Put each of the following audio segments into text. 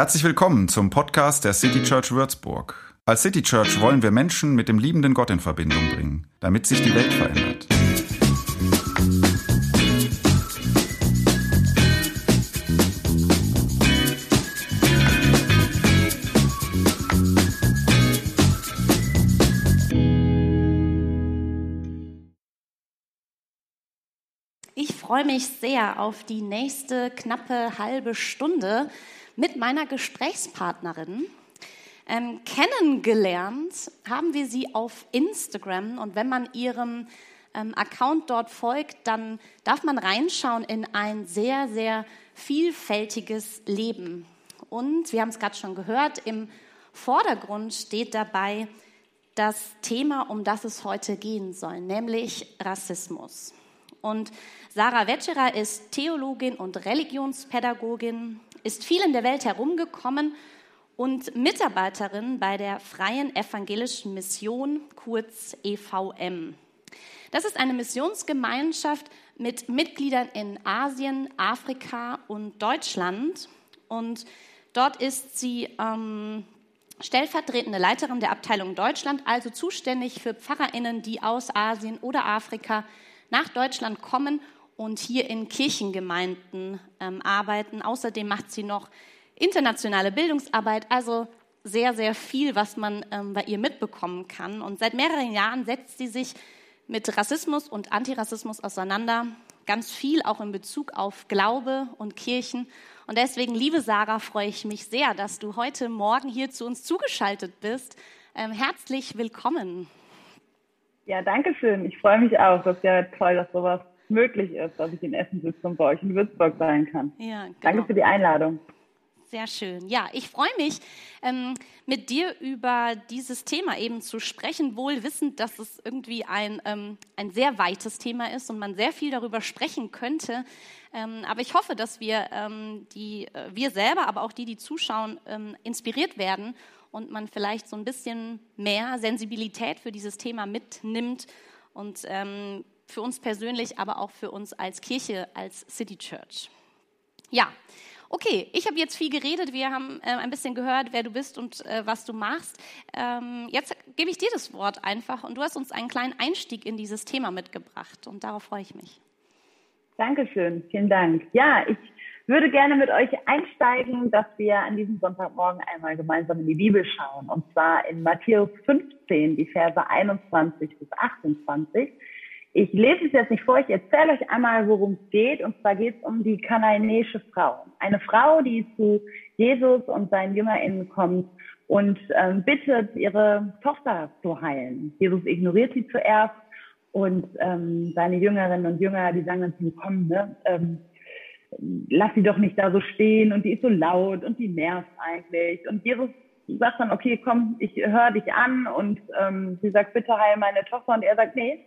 Herzlich willkommen zum Podcast der City Church Würzburg. Als City Church wollen wir Menschen mit dem liebenden Gott in Verbindung bringen, damit sich die Welt verändert. Ich freue mich sehr auf die nächste knappe halbe Stunde mit meiner Gesprächspartnerin. Ähm, kennengelernt haben wir sie auf Instagram und wenn man ihrem ähm, Account dort folgt, dann darf man reinschauen in ein sehr, sehr vielfältiges Leben. Und wir haben es gerade schon gehört, im Vordergrund steht dabei das Thema, um das es heute gehen soll, nämlich Rassismus. Und Sarah Wetscherer ist Theologin und Religionspädagogin ist viel in der Welt herumgekommen und Mitarbeiterin bei der Freien Evangelischen Mission, kurz EVM. Das ist eine Missionsgemeinschaft mit Mitgliedern in Asien, Afrika und Deutschland. Und dort ist sie ähm, stellvertretende Leiterin der Abteilung Deutschland, also zuständig für Pfarrerinnen, die aus Asien oder Afrika nach Deutschland kommen und hier in Kirchengemeinden ähm, arbeiten. Außerdem macht sie noch internationale Bildungsarbeit, also sehr, sehr viel, was man ähm, bei ihr mitbekommen kann. Und seit mehreren Jahren setzt sie sich mit Rassismus und Antirassismus auseinander, ganz viel auch in Bezug auf Glaube und Kirchen. Und deswegen, liebe Sarah, freue ich mich sehr, dass du heute Morgen hier zu uns zugeschaltet bist. Ähm, herzlich willkommen. Ja, danke schön. Ich freue mich auch. Das ist ja toll, dass sowas möglich ist, dass ich in Essen sitze und bei euch in Würzburg sein kann. Ja, genau. Danke für die Einladung. Sehr schön. Ja, ich freue mich, ähm, mit dir über dieses Thema eben zu sprechen, wohl wissend, dass es irgendwie ein, ähm, ein sehr weites Thema ist und man sehr viel darüber sprechen könnte. Ähm, aber ich hoffe, dass wir, ähm, die, äh, wir selber, aber auch die, die zuschauen, ähm, inspiriert werden und man vielleicht so ein bisschen mehr Sensibilität für dieses Thema mitnimmt und ähm, für uns persönlich, aber auch für uns als Kirche, als City Church. Ja, okay, ich habe jetzt viel geredet, wir haben äh, ein bisschen gehört, wer du bist und äh, was du machst. Ähm, jetzt gebe ich dir das Wort einfach und du hast uns einen kleinen Einstieg in dieses Thema mitgebracht und darauf freue ich mich. Dankeschön, vielen Dank. Ja, ich würde gerne mit euch einsteigen, dass wir an diesem Sonntagmorgen einmal gemeinsam in die Bibel schauen und zwar in Matthäus 15, die Verse 21 bis 28. Ich lese es jetzt nicht vor, ich erzähle euch einmal, worum es geht. Und zwar geht es um die kanaanäische Frau. Eine Frau, die zu Jesus und seinen JüngerInnen kommt und ähm, bittet, ihre Tochter zu heilen. Jesus ignoriert sie zuerst und ähm, seine Jüngerinnen und Jünger, die sagen dann komm, ne, ähm, lass sie doch nicht da so stehen und die ist so laut und die nervt eigentlich. Und Jesus sagt dann, okay, komm, ich höre dich an und ähm, sie sagt, bitte heil meine Tochter. Und er sagt, nee,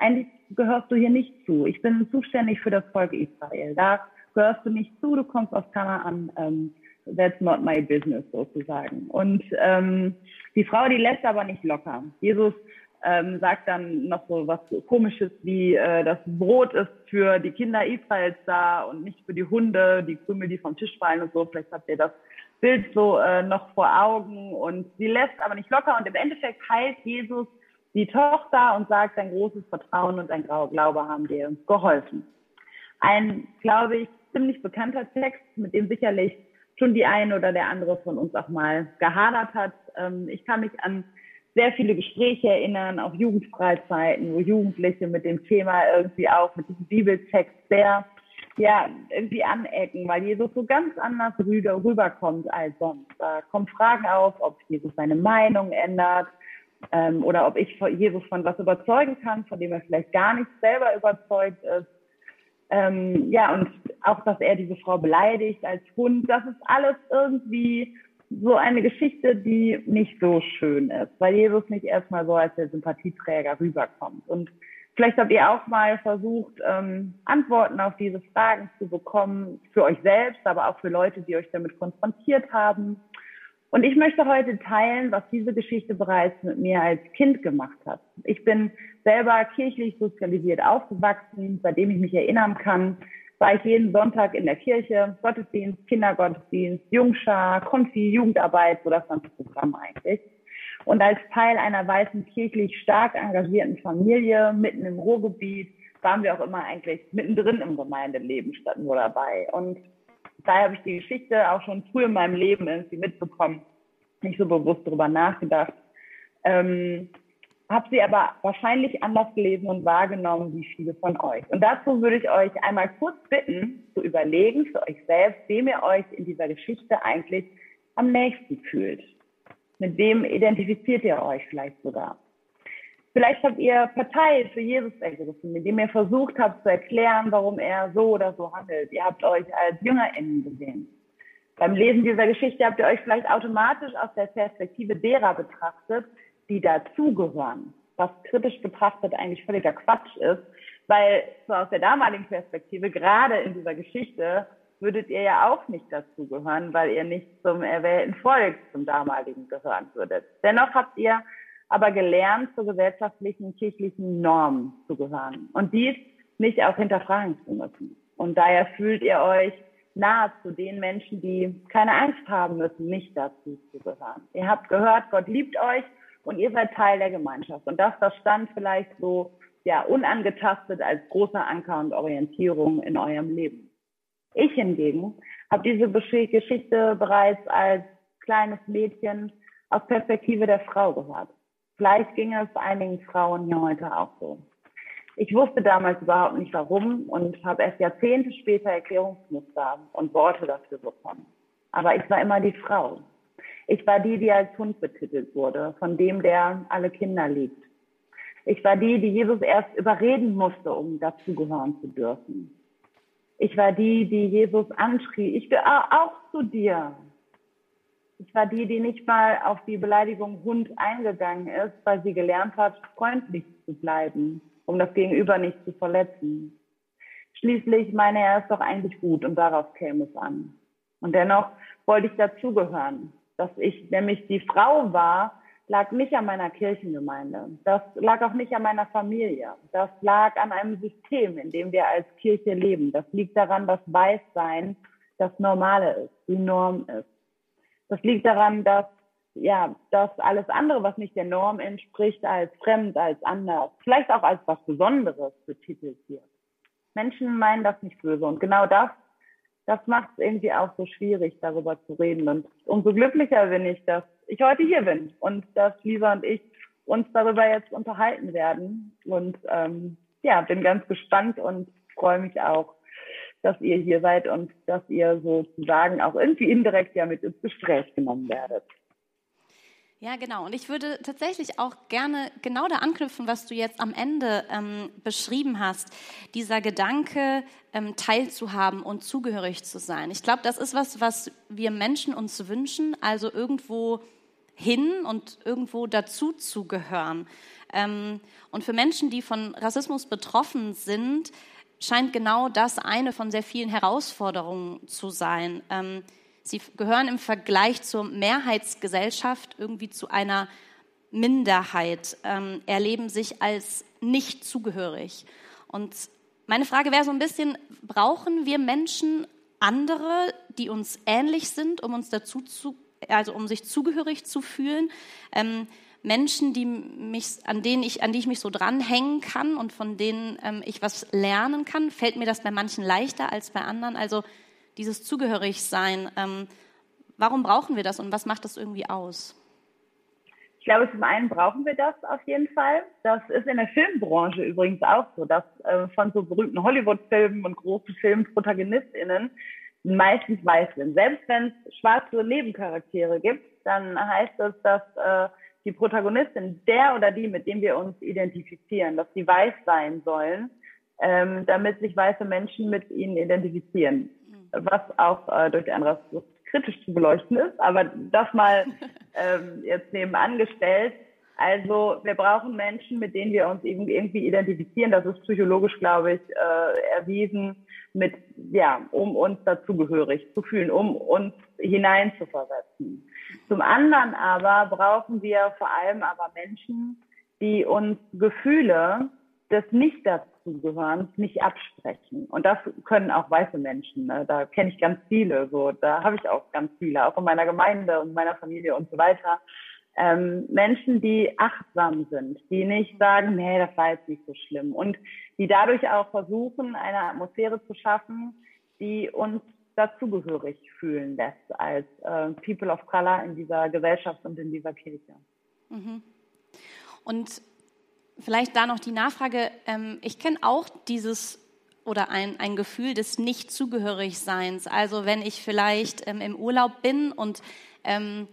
eigentlich gehörst du hier nicht zu. Ich bin zuständig für das Volk Israel. Da gehörst du nicht zu, du kommst aus Kanaan. Ähm, that's not my business sozusagen. Und ähm, die Frau, die lässt aber nicht locker. Jesus ähm, sagt dann noch so was Komisches wie, äh, das Brot ist für die Kinder Israels da und nicht für die Hunde, die Krümel, die vom Tisch fallen und so. Vielleicht habt ihr das Bild so äh, noch vor Augen. Und sie lässt aber nicht locker und im Endeffekt heilt Jesus die Tochter und sagt, ein großes Vertrauen und ein Glaube haben dir geholfen. Ein, glaube ich, ziemlich bekannter Text, mit dem sicherlich schon die eine oder der andere von uns auch mal gehadert hat. Ähm, ich kann mich an sehr viele Gespräche erinnern, auch Jugendfreizeiten, wo Jugendliche mit dem Thema irgendwie auch mit diesem Bibeltext sehr ja, irgendwie anecken, weil Jesus so ganz anders rüberkommt als sonst. Da kommen Fragen auf, ob Jesus seine Meinung ändert, ähm, oder ob ich Jesus von was überzeugen kann, von dem er vielleicht gar nicht selber überzeugt ist. Ähm, ja, und auch, dass er diese Frau beleidigt als Hund, das ist alles irgendwie so eine Geschichte, die nicht so schön ist, weil Jesus nicht erstmal so als der Sympathieträger rüberkommt. Und vielleicht habt ihr auch mal versucht, ähm, Antworten auf diese Fragen zu bekommen, für euch selbst, aber auch für Leute, die euch damit konfrontiert haben. Und ich möchte heute teilen, was diese Geschichte bereits mit mir als Kind gemacht hat. Ich bin selber kirchlich sozialisiert aufgewachsen, seitdem ich mich erinnern kann, war ich jeden Sonntag in der Kirche, Gottesdienst, Kindergottesdienst, Jungschar, Konfi, Jugendarbeit, so das ganze Programm eigentlich. Und als Teil einer weißen kirchlich stark engagierten Familie mitten im Ruhrgebiet waren wir auch immer eigentlich mittendrin im Gemeindeleben statt nur dabei. Und daher habe ich die Geschichte auch schon früh in meinem Leben irgendwie mitbekommen, nicht so bewusst darüber nachgedacht. Ähm, habe sie aber wahrscheinlich anders gelesen und wahrgenommen wie viele von euch. Und dazu würde ich euch einmal kurz bitten, zu überlegen für euch selbst, wem ihr euch in dieser Geschichte eigentlich am nächsten fühlt. Mit wem identifiziert ihr euch vielleicht sogar? Vielleicht habt ihr Partei für Jesus ergriffen, mit dem ihr versucht habt zu erklären, warum er so oder so handelt. Ihr habt euch als JüngerInnen gesehen. Beim Lesen dieser Geschichte habt ihr euch vielleicht automatisch aus der Perspektive derer betrachtet, die dazugehören, was kritisch betrachtet eigentlich völliger Quatsch ist, weil so aus der damaligen Perspektive, gerade in dieser Geschichte, würdet ihr ja auch nicht dazugehören, weil ihr nicht zum erwählten Volk, zum damaligen gehören würdet. Dennoch habt ihr aber gelernt, zur gesellschaftlichen, kirchlichen Norm zu gehören und dies nicht auch hinterfragen zu müssen. Und daher fühlt ihr euch nahe zu den Menschen, die keine Angst haben müssen, nicht dazu zu gehören. Ihr habt gehört, Gott liebt euch und ihr seid Teil der Gemeinschaft. Und das, das stand vielleicht so ja unangetastet als großer Anker und Orientierung in eurem Leben. Ich hingegen habe diese Geschichte bereits als kleines Mädchen aus Perspektive der Frau gehört. Vielleicht ging es einigen Frauen hier heute auch so. Ich wusste damals überhaupt nicht warum und habe erst Jahrzehnte später Erklärungsmuster und Worte dafür bekommen. Aber ich war immer die Frau. Ich war die, die als Hund betitelt wurde, von dem, der alle Kinder liebt. Ich war die, die Jesus erst überreden musste, um dazugehören zu dürfen. Ich war die, die Jesus anschrie, ich gehöre auch zu dir. Ich war die, die nicht mal auf die Beleidigung Hund eingegangen ist, weil sie gelernt hat, freundlich zu bleiben, um das Gegenüber nicht zu verletzen. Schließlich meine er ist doch eigentlich gut und darauf käme es an. Und dennoch wollte ich dazugehören. Dass ich nämlich die Frau war, lag nicht an meiner Kirchengemeinde. Das lag auch nicht an meiner Familie. Das lag an einem System, in dem wir als Kirche leben. Das liegt daran, dass Weißsein das Normale ist, die Norm ist. Das liegt daran, dass ja, dass alles andere, was nicht der Norm entspricht, als fremd, als anders, vielleicht auch als was Besonderes betitelt wird. Menschen meinen das nicht böse und genau das das macht es irgendwie auch so schwierig, darüber zu reden. Und umso glücklicher bin ich, dass ich heute hier bin und dass Lisa und ich uns darüber jetzt unterhalten werden. Und ähm, ja, bin ganz gespannt und freue mich auch, dass ihr hier seid und dass ihr sozusagen auch irgendwie indirekt ja mit ins Gespräch genommen werdet. Ja, genau. Und ich würde tatsächlich auch gerne genau da anknüpfen, was du jetzt am Ende ähm, beschrieben hast. Dieser Gedanke, ähm, teilzuhaben und zugehörig zu sein. Ich glaube, das ist was, was wir Menschen uns wünschen, also irgendwo hin und irgendwo dazu zu gehören. Ähm, und für Menschen, die von Rassismus betroffen sind, scheint genau das eine von sehr vielen Herausforderungen zu sein. Ähm, Sie gehören im Vergleich zur Mehrheitsgesellschaft irgendwie zu einer Minderheit, ähm, erleben sich als nicht zugehörig. Und meine Frage wäre so ein bisschen, brauchen wir Menschen andere, die uns ähnlich sind, um uns dazu zu, also um sich zugehörig zu fühlen? Ähm, Menschen, die mich, an denen ich, an die ich mich so dranhängen kann und von denen ähm, ich was lernen kann, fällt mir das bei manchen leichter als bei anderen. Also dieses Zugehörigsein. Ähm, warum brauchen wir das und was macht das irgendwie aus? Ich glaube, zum einen brauchen wir das auf jeden Fall. Das ist in der Filmbranche übrigens auch so, dass äh, von so berühmten Hollywood-Filmen und großen FilmprotagonistInnen meistens weiß sind. Selbst wenn es schwarze Nebencharaktere gibt, dann heißt es, dass äh, die Protagonistin, der oder die, mit dem wir uns identifizieren, dass die weiß sein sollen, ähm, damit sich weiße Menschen mit ihnen identifizieren was auch äh, durch ein Rassismus kritisch zu beleuchten ist, aber das mal ähm, jetzt nebenan gestellt. Also wir brauchen Menschen, mit denen wir uns eben irgendwie identifizieren. Das ist psychologisch, glaube ich, äh, erwiesen, mit ja, um uns dazugehörig zu fühlen, um uns hineinzuversetzen. Zum anderen aber brauchen wir vor allem aber Menschen, die uns Gefühle des Nicht-Dazugehörens nicht absprechen. Und das können auch weiße Menschen. Ne? Da kenne ich ganz viele. So, da habe ich auch ganz viele, auch in meiner Gemeinde und meiner Familie und so weiter. Ähm, Menschen, die achtsam sind, die nicht sagen, nee, das war jetzt nicht so schlimm. Und die dadurch auch versuchen, eine Atmosphäre zu schaffen, die uns dazugehörig fühlen lässt als äh, People of Color in dieser Gesellschaft und in dieser Kirche. Mhm. Und vielleicht da noch die Nachfrage, ähm, ich kenne auch dieses oder ein, ein Gefühl des Nicht-Zugehörigseins. Also wenn ich vielleicht ähm, im Urlaub bin und, ähm,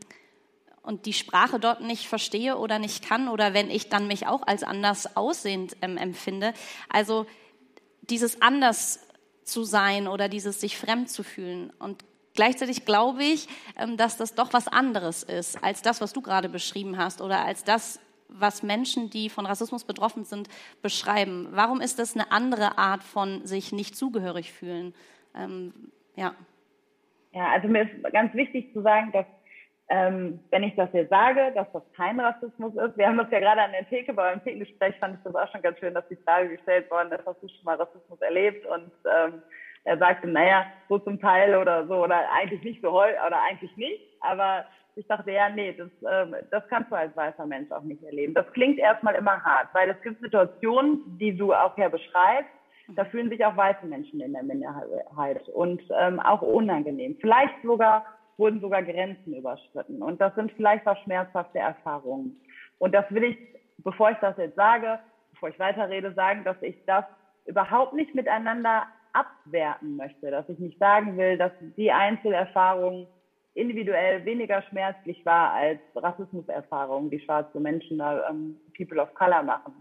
und die Sprache dort nicht verstehe oder nicht kann oder wenn ich dann mich auch als anders aussehend ähm, empfinde. Also dieses anders zu sein oder dieses sich fremd zu fühlen. Und gleichzeitig glaube ich, ähm, dass das doch was anderes ist als das, was du gerade beschrieben hast oder als das, was Menschen, die von Rassismus betroffen sind, beschreiben. Warum ist das eine andere Art von sich nicht zugehörig fühlen? Ähm, ja. Ja, also mir ist ganz wichtig zu sagen, dass ähm, wenn ich das jetzt sage, dass das kein Rassismus ist, wir haben das ja gerade an der Theke, bei einem Thekengespräch fand ich das auch schon ganz schön, dass die Frage gestellt worden ist, hast du schon mal Rassismus erlebt? Und ähm, er sagte, naja, so zum Teil oder so, oder eigentlich nicht so heu oder eigentlich nicht, aber ich dachte, ja, nee, das, ähm, das kannst du als weißer Mensch auch nicht erleben. Das klingt erstmal immer hart, weil es gibt Situationen, die du auch ja beschreibst, da fühlen sich auch weiße Menschen in der Minderheit und ähm, auch unangenehm. Vielleicht sogar wurden sogar Grenzen überschritten. Und das sind vielleicht auch schmerzhafte Erfahrungen. Und das will ich, bevor ich das jetzt sage, bevor ich weiterrede, sagen, dass ich das überhaupt nicht miteinander abwerten möchte, dass ich nicht sagen will, dass die Einzelerfahrung individuell weniger schmerzlich war als Rassismuserfahrungen, die schwarze Menschen, ähm, People of Color machen.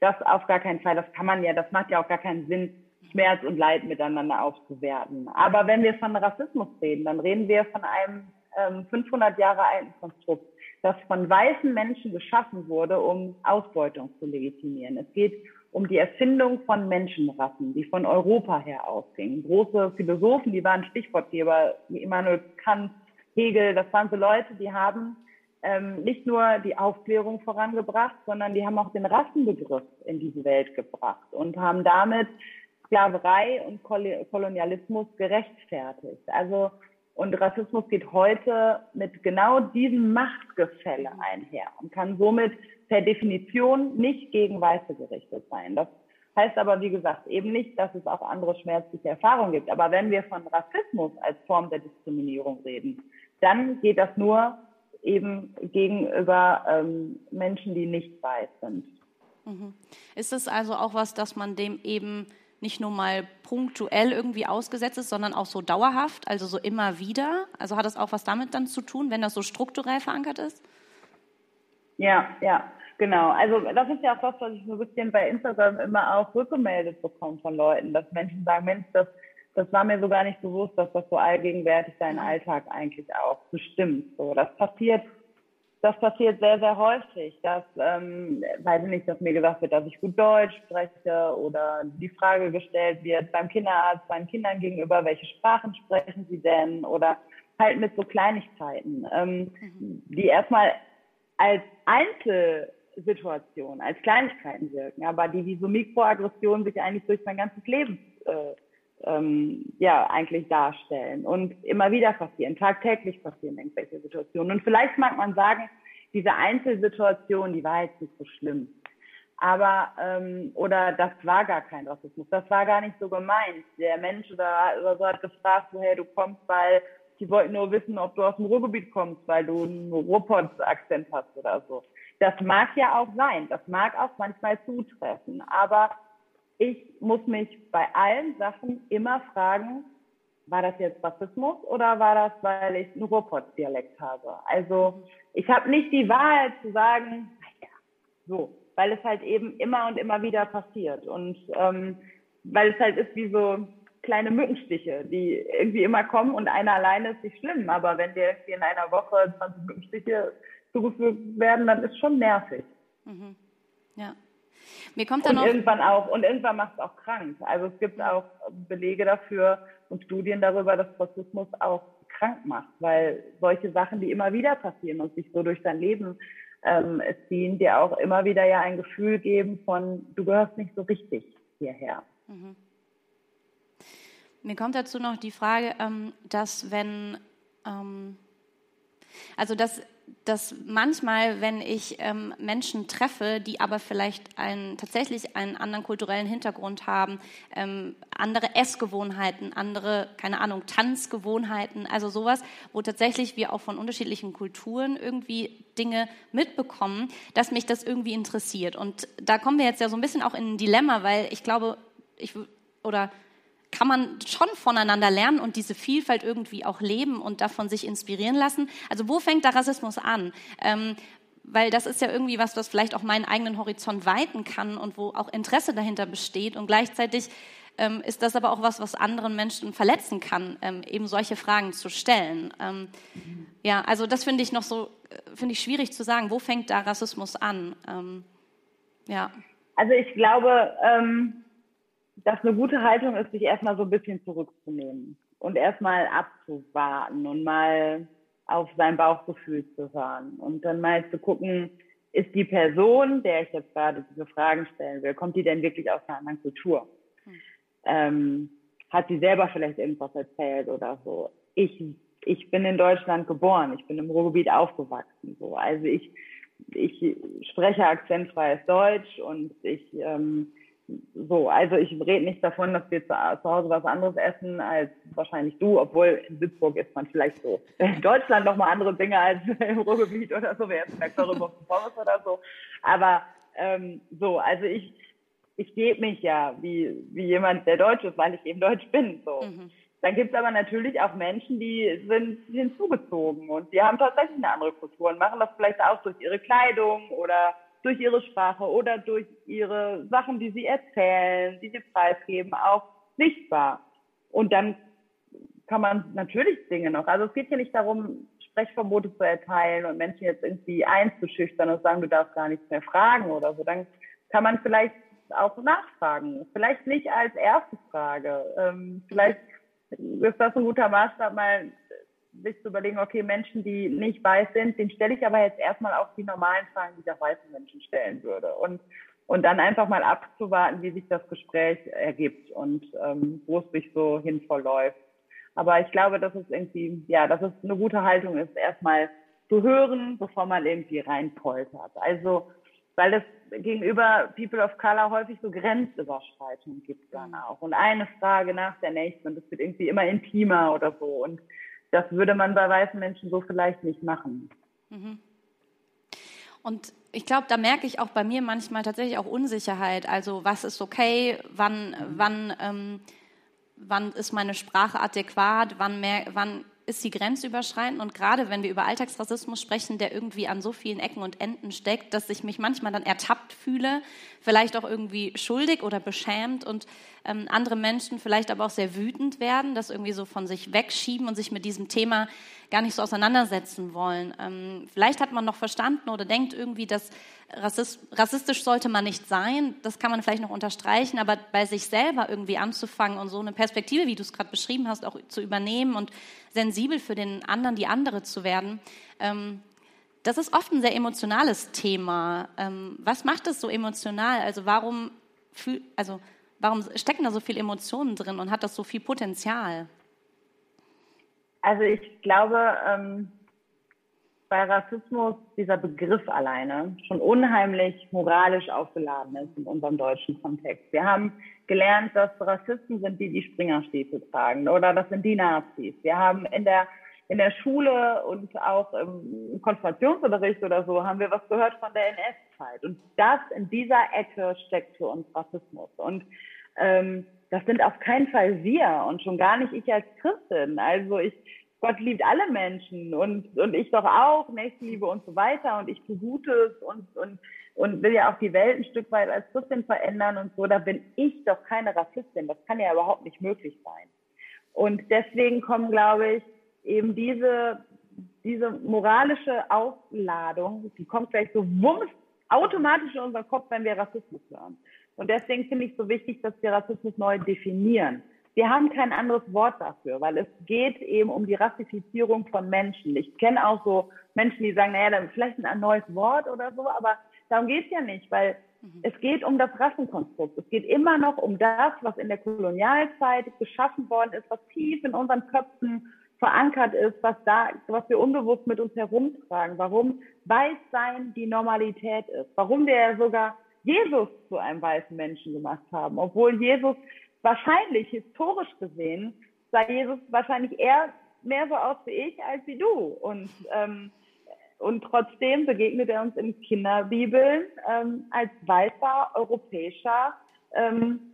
Das auf gar keinen Fall, das kann man ja, das macht ja auch gar keinen Sinn, Schmerz und Leid miteinander aufzuwerten. Aber wenn wir von Rassismus reden, dann reden wir von einem ähm, 500 Jahre alten Konstrukt, das von weißen Menschen geschaffen wurde, um Ausbeutung zu legitimieren. Es geht um die Erfindung von Menschenrassen, die von Europa her ausgingen. Große Philosophen, die waren Stichwortgeber, wie Immanuel Kant, Hegel, das waren so Leute, die haben ähm, nicht nur die Aufklärung vorangebracht, sondern die haben auch den Rassenbegriff in diese Welt gebracht und haben damit Sklaverei und Kolonialismus gerechtfertigt. Also und Rassismus geht heute mit genau diesem Machtgefälle einher und kann somit per Definition nicht gegen Weiße gerichtet sein. Das heißt aber, wie gesagt, eben nicht, dass es auch andere schmerzliche Erfahrungen gibt. Aber wenn wir von Rassismus als Form der Diskriminierung reden, dann geht das nur eben gegenüber ähm, Menschen, die nicht weiß sind. Mhm. Ist es also auch was, dass man dem eben nicht nur mal punktuell irgendwie ausgesetzt ist, sondern auch so dauerhaft, also so immer wieder? Also hat das auch was damit dann zu tun, wenn das so strukturell verankert ist? Ja, ja, genau. Also das ist ja auch was, was ich so ein bisschen bei Instagram immer auch rückgemeldet bekomme von Leuten, dass Menschen sagen, Mensch, das das war mir so gar nicht bewusst, dass das so allgegenwärtig deinen Alltag eigentlich auch bestimmt. So, das passiert, das passiert sehr, sehr häufig, dass, ähm, weiß ich nicht, dass mir gesagt wird, dass ich gut Deutsch spreche oder die Frage gestellt wird beim Kinderarzt, meinen Kindern gegenüber, welche Sprachen sprechen sie denn oder halt mit so Kleinigkeiten, ähm, mhm. die erstmal als Einzelsituation, als Kleinigkeiten wirken, aber die wie so Mikroaggressionen sich eigentlich durch mein ganzes Leben äh, ähm, ja eigentlich darstellen und immer wieder passieren, tagtäglich passieren irgendwelche Situationen. Und vielleicht mag man sagen, diese Einzelsituation, die war jetzt nicht so schlimm. Aber, ähm, oder das war gar kein Rassismus, das war gar nicht so gemeint. Der Mensch oder, oder so hat gefragt, woher du kommst, weil die wollten nur wissen, ob du aus dem Ruhrgebiet kommst, weil du einen Ruhrpott-Akzent hast oder so. Das mag ja auch sein, das mag auch manchmal zutreffen, aber ich muss mich bei allen Sachen immer fragen, war das jetzt Rassismus oder war das, weil ich einen Ruhrpott-Dialekt habe? Also ich habe nicht die Wahrheit zu sagen, naja, so, weil es halt eben immer und immer wieder passiert und ähm, weil es halt ist wie so kleine Mückenstiche, die irgendwie immer kommen und einer alleine ist nicht schlimm, aber wenn dir irgendwie in einer Woche 20 Mückenstiche zugefügt werden, dann ist schon nervig. Mhm. Ja. Mir kommt dann und irgendwann auch, und irgendwann macht es auch krank. Also es gibt auch Belege dafür und Studien darüber, dass Rassismus auch krank macht, weil solche Sachen, die immer wieder passieren und sich so durch dein Leben ähm, erziehen, die auch immer wieder ja ein Gefühl geben von, du gehörst nicht so richtig hierher. Mhm. Mir kommt dazu noch die Frage, ähm, dass wenn, ähm, also dass dass manchmal, wenn ich ähm, Menschen treffe, die aber vielleicht einen, tatsächlich einen anderen kulturellen Hintergrund haben, ähm, andere Essgewohnheiten, andere, keine Ahnung, Tanzgewohnheiten, also sowas, wo tatsächlich wir auch von unterschiedlichen Kulturen irgendwie Dinge mitbekommen, dass mich das irgendwie interessiert. Und da kommen wir jetzt ja so ein bisschen auch in ein Dilemma, weil ich glaube, ich, oder kann man schon voneinander lernen und diese Vielfalt irgendwie auch leben und davon sich inspirieren lassen. Also wo fängt der Rassismus an? Ähm, weil das ist ja irgendwie was, was vielleicht auch meinen eigenen Horizont weiten kann und wo auch Interesse dahinter besteht. Und gleichzeitig ähm, ist das aber auch was, was anderen Menschen verletzen kann, ähm, eben solche Fragen zu stellen. Ähm, ja, also das finde ich noch so, äh, finde ich schwierig zu sagen. Wo fängt da Rassismus an? Ähm, ja. Also ich glaube, ähm, dass eine gute Haltung ist, sich erstmal so ein bisschen zurückzunehmen und erstmal abzuwarten und mal auf sein Bauchgefühl zu hören und dann mal zu gucken, ist die Person, der ich jetzt gerade diese Fragen stellen will, kommt die denn wirklich aus einer anderen Kultur? Hm. Ähm, hat sie selber vielleicht irgendwas erzählt oder so? Ich, ich bin in Deutschland geboren, ich bin im Ruhrgebiet aufgewachsen, so. Also ich, ich spreche akzentfreies Deutsch und ich, ähm, so, also ich rede nicht davon, dass wir zu, zu, Hause was anderes essen als wahrscheinlich du, obwohl in Sitzburg ist man vielleicht so in Deutschland nochmal andere Dinge als im Ruhrgebiet oder so, wir essen vielleicht und Pommes oder so. Aber ähm, so, also ich, ich gebe mich ja wie, wie jemand, der Deutsch ist, weil ich eben Deutsch bin. So. Mhm. Dann gibt es aber natürlich auch Menschen, die sind hinzugezogen und die haben tatsächlich eine andere Kultur und machen das vielleicht auch durch ihre Kleidung oder durch ihre Sprache oder durch ihre Sachen, die sie erzählen, die sie preisgeben, auch sichtbar. Und dann kann man natürlich Dinge noch. Also es geht hier nicht darum, Sprechverbote zu erteilen und Menschen jetzt irgendwie einzuschüchtern und sagen, du darfst gar nichts mehr fragen oder so. Dann kann man vielleicht auch nachfragen. Vielleicht nicht als erste Frage. Ähm, vielleicht ist das ein guter Maßstab, mal sich zu überlegen, okay, Menschen, die nicht weiß sind, den stelle ich aber jetzt erstmal auch die normalen Fragen, die der weißen Menschen stellen würde. Und, und dann einfach mal abzuwarten, wie sich das Gespräch ergibt und ähm, wo es sich so hin verläuft. Aber ich glaube, dass es irgendwie, ja, dass es eine gute Haltung ist, erstmal zu hören, bevor man irgendwie reinpoltert. Also, weil es gegenüber People of Color häufig so Grenzüberschreitungen gibt dann auch. Und eine Frage nach der nächsten und das wird irgendwie immer intimer oder so. Und das würde man bei weißen Menschen so vielleicht nicht machen. Mhm. Und ich glaube, da merke ich auch bei mir manchmal tatsächlich auch Unsicherheit. Also was ist okay, wann, wann, ähm, wann ist meine Sprache adäquat, wann, mehr, wann ist sie grenzüberschreitend und gerade wenn wir über Alltagsrassismus sprechen, der irgendwie an so vielen Ecken und Enden steckt, dass ich mich manchmal dann ertappt fühle, vielleicht auch irgendwie schuldig oder beschämt und ähm, andere Menschen vielleicht aber auch sehr wütend werden, das irgendwie so von sich wegschieben und sich mit diesem Thema gar nicht so auseinandersetzen wollen. Ähm, vielleicht hat man noch verstanden oder denkt irgendwie, dass Rassist, rassistisch sollte man nicht sein. Das kann man vielleicht noch unterstreichen, aber bei sich selber irgendwie anzufangen und so eine Perspektive, wie du es gerade beschrieben hast, auch zu übernehmen und sensibel für den anderen, die andere zu werden, ähm, das ist oft ein sehr emotionales Thema. Ähm, was macht es so emotional? Also warum, fühl, also warum stecken da so viele Emotionen drin und hat das so viel Potenzial? Also ich glaube, ähm, bei Rassismus dieser Begriff alleine schon unheimlich moralisch aufgeladen ist in unserem deutschen Kontext. Wir haben gelernt, dass Rassisten sind die, die Springerstiefel tragen oder das sind die Nazis. Wir haben in der in der Schule und auch im Konfrontationsunterricht oder so haben wir was gehört von der NS-Zeit. Und das in dieser Ecke steckt für uns Rassismus. Und ähm, das sind auf keinen Fall wir und schon gar nicht ich als Christin. Also ich, Gott liebt alle Menschen und, und ich doch auch, Nächstenliebe und so weiter und ich tue Gutes und, und, und will ja auch die Welt ein Stück weit als Christin verändern und so, da bin ich doch keine Rassistin. Das kann ja überhaupt nicht möglich sein. Und deswegen kommen, glaube ich, eben diese, diese moralische Aufladung, die kommt vielleicht so wumms automatisch in unseren Kopf, wenn wir Rassismus hören. Und deswegen finde ich es so wichtig, dass wir Rassismus neu definieren. wir haben kein anderes Wort dafür, weil es geht eben um die Rassifizierung von Menschen. Ich kenne auch so Menschen, die sagen, naja, dann vielleicht ein neues Wort oder so, aber darum geht's ja nicht, weil mhm. es geht um das Rassenkonstrukt. Es geht immer noch um das, was in der Kolonialzeit geschaffen worden ist, was tief in unseren Köpfen verankert ist, was da, was wir unbewusst mit uns herumtragen, warum Weißsein die Normalität ist, warum wir ja sogar Jesus zu einem weißen Menschen gemacht haben, obwohl Jesus wahrscheinlich historisch gesehen sah Jesus wahrscheinlich eher mehr so aus wie ich als wie du. Und, ähm, und trotzdem begegnet er uns in Kinderbibeln ähm, als weißer europäischer ähm,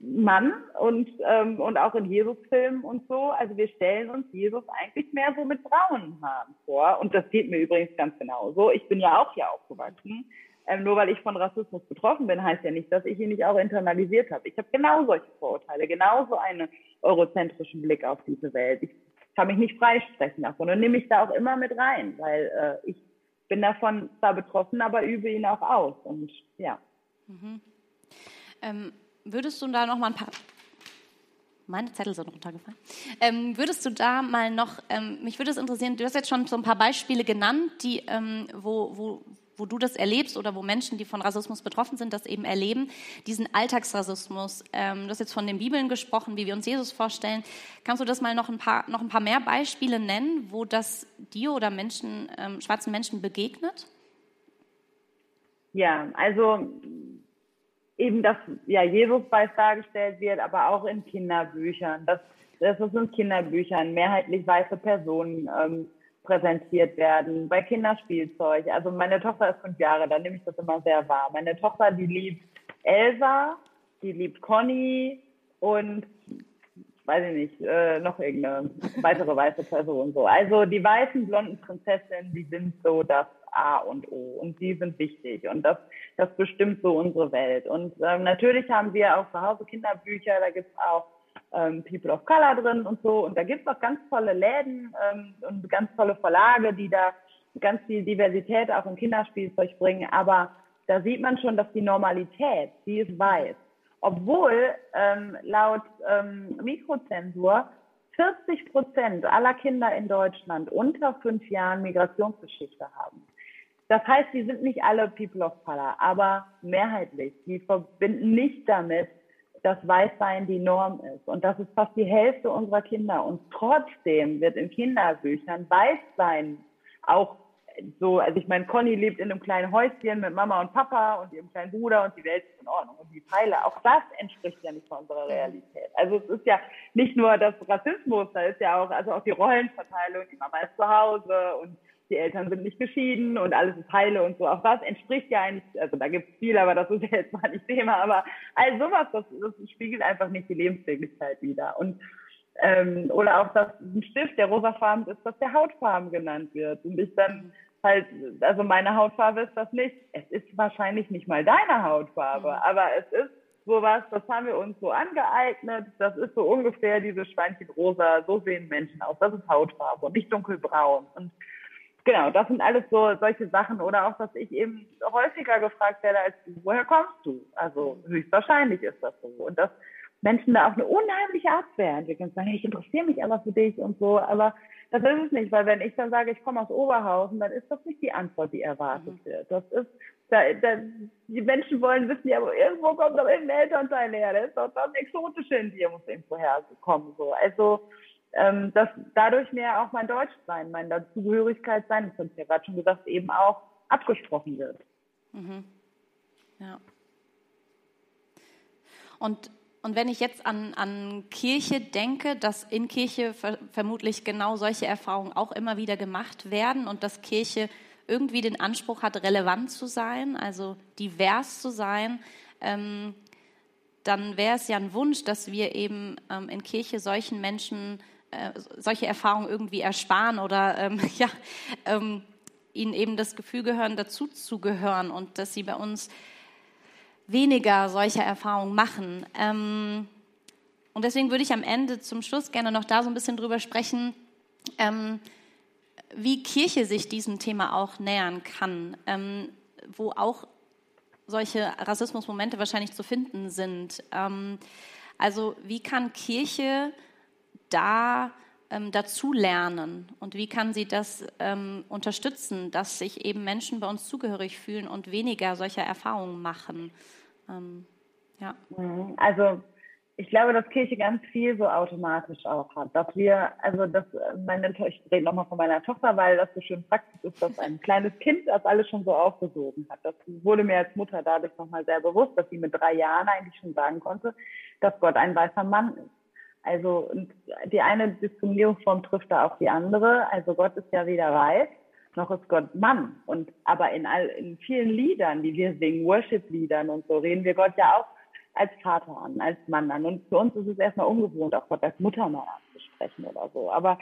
Mann und, ähm, und auch in Jesus-Filmen und so. Also wir stellen uns Jesus eigentlich mehr so mit braunen Haaren vor. Und das geht mir übrigens ganz genauso. Ich bin ja auch hier aufgewachsen. Ähm, nur weil ich von Rassismus betroffen bin, heißt ja nicht, dass ich ihn nicht auch internalisiert habe. Ich habe genau solche Vorurteile, genauso einen eurozentrischen Blick auf diese Welt. Ich kann mich nicht freisprechen davon und nehme mich da auch immer mit rein, weil äh, ich bin davon zwar betroffen, aber übe ihn auch aus. Und ja. Mhm. Ähm, würdest du da noch mal ein paar meine Zettel sind runtergefallen. Ähm, würdest du da mal noch, ähm, mich würde es interessieren, du hast jetzt schon so ein paar Beispiele genannt, die, ähm, wo, wo, wo du das erlebst oder wo Menschen, die von Rassismus betroffen sind, das eben erleben, diesen Alltagsrassismus. Ähm, du hast jetzt von den Bibeln gesprochen, wie wir uns Jesus vorstellen. Kannst du das mal noch ein paar, noch ein paar mehr Beispiele nennen, wo das dir oder Menschen, ähm, schwarzen Menschen begegnet? Ja, also eben, dass ja, Jesus weiß dargestellt wird, aber auch in Kinderbüchern. Das, das ist in Kinderbüchern mehrheitlich weiße Personen ähm, präsentiert werden, bei Kinderspielzeug. Also meine Tochter ist fünf Jahre, da nehme ich das immer sehr wahr. Meine Tochter, die liebt Elsa, die liebt Conny und weiß ich nicht, äh, noch irgendeine weitere weiße Person so. Also die weißen blonden Prinzessinnen, die sind so das A und O und die sind wichtig und das, das bestimmt so unsere Welt. Und ähm, natürlich haben wir auch zu Hause Kinderbücher, da gibt's auch ähm, People of Color drin und so. Und da gibt es auch ganz tolle Läden ähm, und ganz tolle Verlage, die da ganz viel Diversität auch im Kinderspielzeug bringen. Aber da sieht man schon, dass die Normalität, die ist weiß. Obwohl ähm, laut ähm, Mikrozensur 40 Prozent aller Kinder in Deutschland unter fünf Jahren Migrationsgeschichte haben. Das heißt, die sind nicht alle People of Color, aber mehrheitlich. Die verbinden nicht damit, dass Weißsein die Norm ist. Und das ist fast die Hälfte unserer Kinder. Und trotzdem wird in Kinderbüchern Weißsein auch so, also ich meine, Conny lebt in einem kleinen Häuschen mit Mama und Papa und ihrem kleinen Bruder und die Welt ist in Ordnung. Und die Pfeile, auch das entspricht ja nicht unserer Realität. Also es ist ja nicht nur das Rassismus, da ist ja auch, also auch die Rollenverteilung, die Mama ist zu Hause und die Eltern sind nicht geschieden und alles ist heile und so. Auch das entspricht ja eigentlich, also da gibt es viel, aber das ist ja jetzt mal nicht Thema. Aber all sowas, das, das spiegelt einfach nicht die Lebenswirklichkeit wieder. Und ähm, oder auch, dass ein Stift, der rosafarben ist, dass der Hautfarben genannt wird. Und ich dann halt, also meine Hautfarbe ist das nicht. Es ist wahrscheinlich nicht mal deine Hautfarbe, mhm. aber es ist sowas, das haben wir uns so angeeignet. Das ist so ungefähr dieses Schweinchen rosa. So sehen Menschen aus. Das ist Hautfarbe und nicht dunkelbraun. Und genau, das sind alles so solche Sachen oder auch, dass ich eben häufiger gefragt werde als du, woher kommst du? Also höchstwahrscheinlich ist das so. Und dass Menschen da auch eine unheimliche Abwehr entwickeln, sagen, ich interessiere mich aber für dich und so, aber das ist es nicht, weil wenn ich dann sage, ich komme aus Oberhausen, dann ist das nicht die Antwort, die erwartet mhm. wird. Das ist, da, da, die Menschen wollen wissen, ja, irgendwo kommt doch irgendein Elternteil her, das ist doch das Exotische in dir, muss irgendwo herkommen, so. Also, ähm, dass dadurch mir auch mein Deutschsein, meine Dazugehörigkeit sein, das habe ich ja gerade schon gesagt, eben auch abgesprochen wird. Mhm. Ja. Und, und wenn ich jetzt an, an Kirche denke, dass in Kirche ver vermutlich genau solche Erfahrungen auch immer wieder gemacht werden und dass Kirche irgendwie den Anspruch hat, relevant zu sein, also divers zu sein, ähm, dann wäre es ja ein Wunsch, dass wir eben ähm, in Kirche solchen Menschen äh, solche Erfahrungen irgendwie ersparen oder ähm, ja, ähm, ihnen eben das Gefühl gehören, dazu zu gehören und dass sie bei uns weniger solcher Erfahrungen machen. Ähm, und deswegen würde ich am Ende zum Schluss gerne noch da so ein bisschen drüber sprechen, ähm, wie Kirche sich diesem Thema auch nähern kann, ähm, wo auch solche Rassismusmomente wahrscheinlich zu finden sind. Ähm, Also wie kann Kirche da ähm, dazu lernen und wie kann sie das ähm, unterstützen, dass sich eben Menschen bei uns zugehörig fühlen und weniger solcher Erfahrungen machen? Ähm, ja. Mhm. Also ich glaube, dass Kirche ganz viel so automatisch auch hat. Dass wir, also dass meine ich rede nochmal von meiner Tochter, weil das so schön praktisch ist, dass ein kleines Kind das alles schon so aufgesogen hat. Das wurde mir als Mutter dadurch nochmal sehr bewusst, dass sie mit drei Jahren eigentlich schon sagen konnte, dass Gott ein weißer Mann ist. Also die eine Diskriminierungsform trifft da auch die andere. Also Gott ist ja weder weiß, noch ist Gott Mann. Und aber in all in vielen Liedern, die wir singen, Worship-Liedern und so, reden wir Gott ja auch als Vater an, als Mann an. Und für uns ist es erstmal ungewohnt, auch Gott als Mutter mal anzusprechen oder so. Aber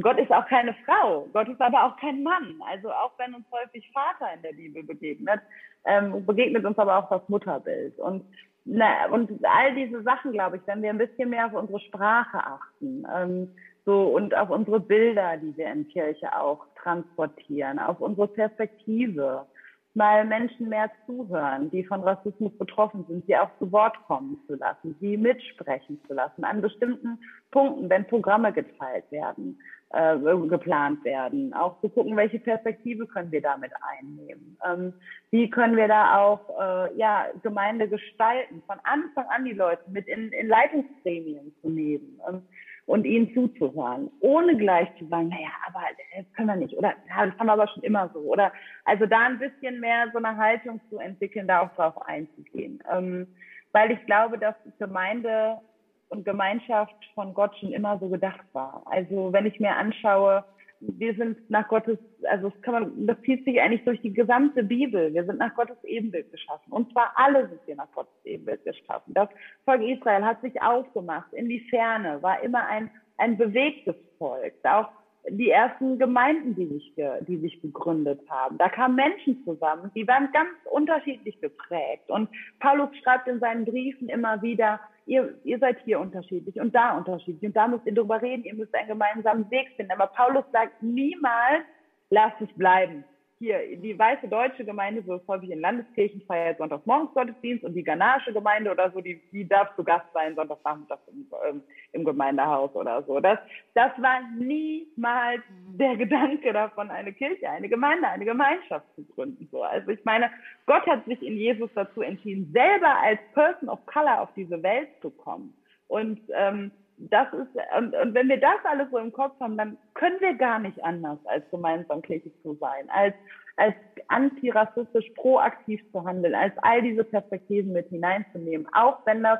Gott ist auch keine Frau. Gott ist aber auch kein Mann. Also auch wenn uns häufig Vater in der Bibel begegnet, ähm, begegnet uns aber auch das Mutterbild. Und na, und all diese Sachen, glaube ich, wenn wir ein bisschen mehr auf unsere Sprache achten, ähm, so und auf unsere Bilder, die wir in Kirche auch transportieren, auf unsere Perspektive, mal Menschen mehr zuhören, die von Rassismus betroffen sind, sie auch zu Wort kommen zu lassen, sie mitsprechen zu lassen an bestimmten Punkten, wenn Programme geteilt werden, äh, geplant werden, auch zu gucken, welche Perspektive können wir damit einnehmen, ähm, wie können wir da auch äh, ja Gemeinde gestalten, von Anfang an die Leute mit in, in Leitungsgremien zu nehmen. Ähm, und ihnen zuzuhören, ohne gleich zu sagen, naja, aber das können wir nicht oder ja, das haben wir aber schon immer so oder also da ein bisschen mehr so eine Haltung zu entwickeln, da auch drauf einzugehen, ähm, weil ich glaube, dass Gemeinde und Gemeinschaft von Gott schon immer so gedacht war. Also wenn ich mir anschaue, wir sind nach Gottes, also das kann man, das zieht sich eigentlich durch die gesamte Bibel. Wir sind nach Gottes Ebenbild geschaffen. Und zwar alle sind wir nach Gottes Ebenbild geschaffen. Das Volk Israel hat sich aufgemacht in die Ferne, war immer ein, ein bewegtes Volk. Auch die ersten Gemeinden, die sich, die sich gegründet haben. Da kamen Menschen zusammen, die waren ganz unterschiedlich geprägt. Und Paulus schreibt in seinen Briefen immer wieder, ihr, ihr seid hier unterschiedlich und da unterschiedlich und da müsst ihr drüber reden, ihr müsst einen gemeinsamen Weg finden. Aber Paulus sagt niemals, lasst es bleiben hier, die weiße deutsche Gemeinde, so häufig in Landeskirchen, feiert Sonntagsmorgens Gottesdienst und die ghanaische Gemeinde oder so, die, die darf zu Gast sein, Sonntagnachmittag im, ähm, im Gemeindehaus oder so. Das, das war niemals der Gedanke davon, eine Kirche, eine Gemeinde, eine Gemeinschaft zu gründen. So. Also ich meine, Gott hat sich in Jesus dazu entschieden, selber als Person of Color auf diese Welt zu kommen. Und ähm, das ist, und, und wenn wir das alles so im Kopf haben, dann können wir gar nicht anders, als gemeinsam kirchlich zu sein, als, als antirassistisch proaktiv zu handeln, als all diese Perspektiven mit hineinzunehmen, auch wenn das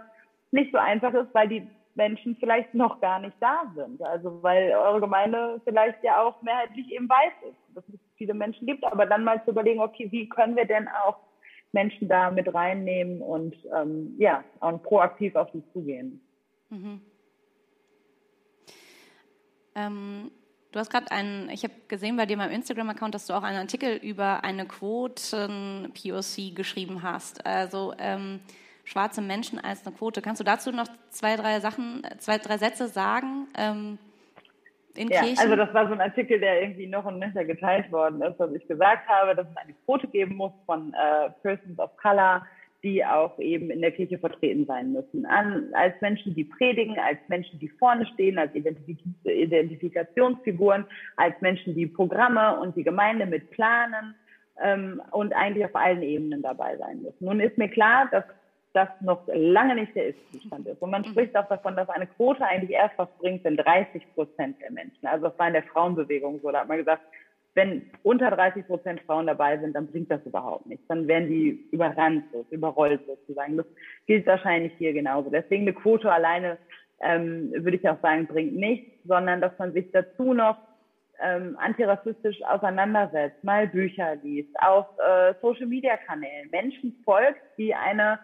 nicht so einfach ist, weil die Menschen vielleicht noch gar nicht da sind. Also weil eure Gemeinde vielleicht ja auch mehrheitlich eben weiß ist, dass es viele Menschen gibt, aber dann mal zu überlegen, okay, wie können wir denn auch Menschen da mit reinnehmen und ähm, ja, und proaktiv auf sie zugehen. Mhm. Ähm, du hast gerade einen, ich habe gesehen bei dir beim Instagram-Account, dass du auch einen Artikel über eine Quoten-POC geschrieben hast. Also ähm, schwarze Menschen als eine Quote. Kannst du dazu noch zwei, drei Sachen, zwei, drei Sätze sagen? Ähm, in ja, Kirchen? also das war so ein Artikel, der irgendwie noch und nöcher geteilt worden ist, dass ich gesagt habe, dass es eine Quote geben muss von äh, Persons of Color, die auch eben in der Kirche vertreten sein müssen. An, als Menschen, die predigen, als Menschen, die vorne stehen, als Identifik Identifikationsfiguren, als Menschen, die Programme und die Gemeinde mit planen ähm, und eigentlich auf allen Ebenen dabei sein müssen. Nun ist mir klar, dass das noch lange nicht der Ist-Zustand ist. Und man mhm. spricht auch davon, dass eine Quote eigentlich erst was bringt, wenn 30 Prozent der Menschen, also das war in der Frauenbewegung so, da hat man gesagt, wenn unter 30 Prozent Frauen dabei sind, dann bringt das überhaupt nichts. Dann werden die überrannt, überrollt sozusagen. Das gilt wahrscheinlich hier genauso. Deswegen eine Quote alleine, ähm, würde ich auch sagen, bringt nichts, sondern dass man sich dazu noch ähm, antirassistisch auseinandersetzt, mal Bücher liest, auf äh, Social-Media-Kanälen, Menschen folgt, die eine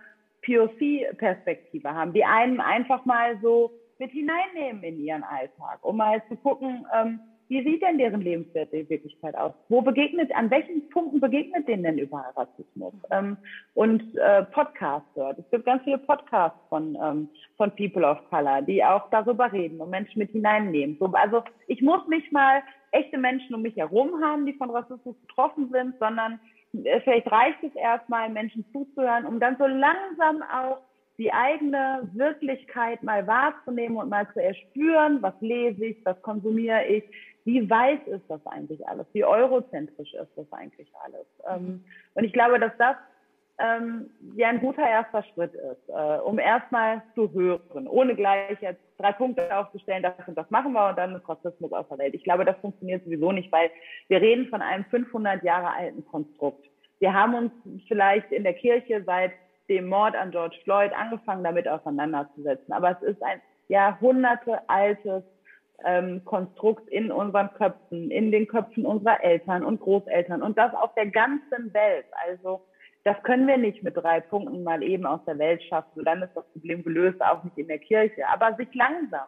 POC-Perspektive haben, die einem einfach mal so mit hineinnehmen in ihren Alltag, um mal zu gucken, ähm, wie sieht denn deren Lebenswert in Wirklichkeit aus? Wo begegnet, an welchen Punkten begegnet denen denn überall Rassismus? Ähm, und äh, Podcasts hört. Es gibt ganz viele Podcasts von, ähm, von People of Color, die auch darüber reden und Menschen mit hineinnehmen. So, also ich muss nicht mal echte Menschen um mich herum haben, die von Rassismus betroffen sind, sondern äh, vielleicht reicht es erstmal, Menschen zuzuhören, um dann so langsam auch die eigene Wirklichkeit mal wahrzunehmen und mal zu erspüren, was lese ich, was konsumiere ich, wie weiß ist das eigentlich alles, wie eurozentrisch ist das eigentlich alles. Ähm, und ich glaube, dass das ähm, ja ein guter erster Schritt ist, äh, um erstmal zu hören, ohne gleich jetzt drei Punkte aufzustellen, das und das machen wir und dann ist Rassismus aus der Welt. Ich glaube, das funktioniert sowieso nicht, weil wir reden von einem 500 Jahre alten Konstrukt. Wir haben uns vielleicht in der Kirche seit dem Mord an George Floyd angefangen, damit auseinanderzusetzen. Aber es ist ein Jahrhunderte altes ähm, Konstrukt in unseren Köpfen, in den Köpfen unserer Eltern und Großeltern und das auf der ganzen Welt. Also das können wir nicht mit drei Punkten mal eben aus der Welt schaffen. dann ist das Problem gelöst, auch nicht in der Kirche. Aber sich langsam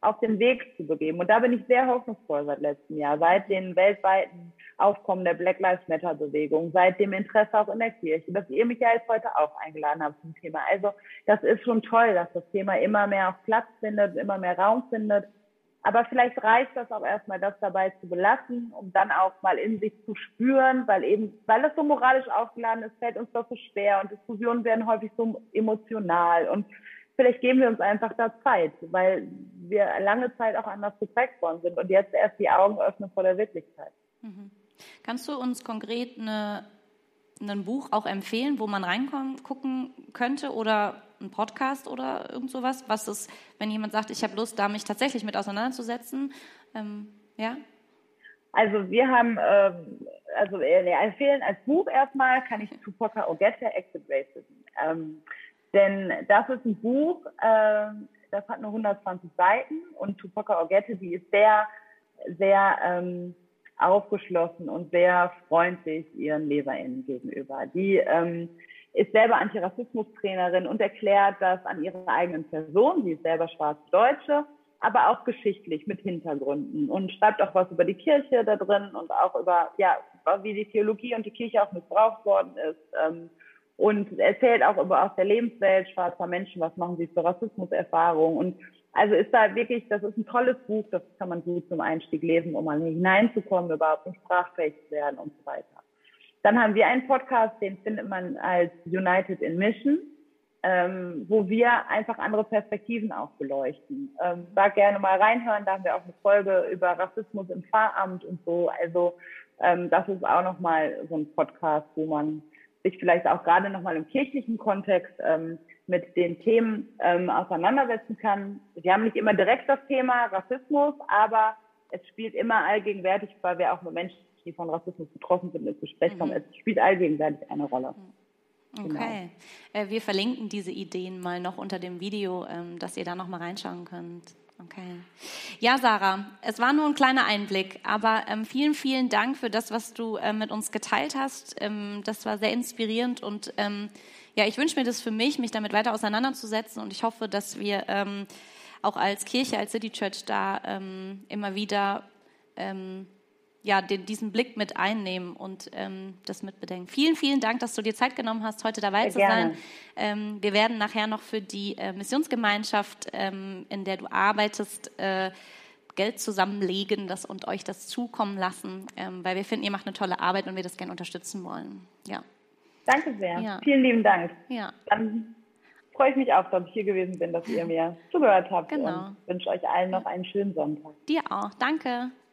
auf den Weg zu begeben. Und da bin ich sehr hoffnungsvoll seit letztem Jahr, seit den weltweiten Aufkommen der Black Lives Matter Bewegung, seit dem Interesse auch in der Kirche, dass ihr mich ja jetzt heute auch eingeladen habt zum Thema. Also das ist schon toll, dass das Thema immer mehr auf Platz findet, immer mehr Raum findet. Aber vielleicht reicht das auch erstmal, das dabei zu belassen, um dann auch mal in sich zu spüren, weil eben, weil das so moralisch aufgeladen ist, fällt uns das so schwer und Diskussionen werden häufig so emotional und vielleicht geben wir uns einfach da Zeit, weil wir lange Zeit auch anders geprägt worden sind und jetzt erst die Augen öffnen vor der Wirklichkeit. Mhm. Kannst du uns konkret eine, ein Buch auch empfehlen, wo man reingucken könnte oder ein Podcast oder irgend sowas, was ist, wenn jemand sagt, ich habe Lust, da mich tatsächlich mit auseinanderzusetzen, ähm, ja? Also wir haben, ähm, also äh, empfehlen als Buch erstmal kann ich Tupoka Ogette Exit Racism. Ähm, denn das ist ein Buch, äh, das hat nur 120 Seiten und Tupoka Ogette, die ist sehr, sehr ähm, aufgeschlossen und sehr freundlich ihren LeserInnen gegenüber. Die ähm, ist selber Antirassismus-Trainerin und erklärt das an ihrer eigenen Person. Sie ist selber Schwarz-Deutsche, aber auch geschichtlich mit Hintergründen und schreibt auch was über die Kirche da drin und auch über, ja, wie die Theologie und die Kirche auch missbraucht worden ist. Ähm, und erzählt auch über aus der Lebenswelt schwarzer Menschen, was machen sie für Rassismuserfahrungen und also ist da wirklich, das ist ein tolles Buch, das kann man gut zum Einstieg lesen, um mal hineinzukommen, überhaupt nicht sprachfähig zu werden und so weiter. Dann haben wir einen Podcast, den findet man als United in Mission, ähm, wo wir einfach andere Perspektiven auch beleuchten. Ähm, da gerne mal reinhören, da haben wir auch eine Folge über Rassismus im Pfarramt und so. Also ähm, das ist auch nochmal so ein Podcast, wo man sich vielleicht auch gerade nochmal im kirchlichen Kontext ähm, mit den Themen ähm, auseinandersetzen kann. Wir haben nicht immer direkt das Thema Rassismus, aber es spielt immer allgegenwärtig, weil wir auch mit Menschen, die von Rassismus betroffen sind, ins Gespräch kommen. Mhm. Es spielt allgegenwärtig eine Rolle. Mhm. Genau. Okay. Genau. wir verlinken diese Ideen mal noch unter dem Video, ähm, dass ihr da noch mal reinschauen könnt. Okay. Ja, Sarah, es war nur ein kleiner Einblick, aber ähm, vielen, vielen Dank für das, was du äh, mit uns geteilt hast. Ähm, das war sehr inspirierend und ähm, ja, ich wünsche mir das für mich, mich damit weiter auseinanderzusetzen und ich hoffe, dass wir ähm, auch als Kirche, als City Church da ähm, immer wieder ja, den, diesen Blick mit einnehmen und ähm, das mitbedenken. Vielen, vielen Dank, dass du dir Zeit genommen hast, heute dabei Sehr zu gerne. sein. Ähm, wir werden nachher noch für die äh, Missionsgemeinschaft, ähm, in der du arbeitest, äh, Geld zusammenlegen das, und euch das zukommen lassen, ähm, weil wir finden, ihr macht eine tolle Arbeit und wir das gerne unterstützen wollen. Ja. Danke sehr. Ja. Vielen lieben Dank. Ja. Dann freue ich mich auch, dass ich hier gewesen bin, dass ihr mir zugehört habt. Genau. Und wünsche euch allen noch einen schönen Sonntag. Dir auch. Danke.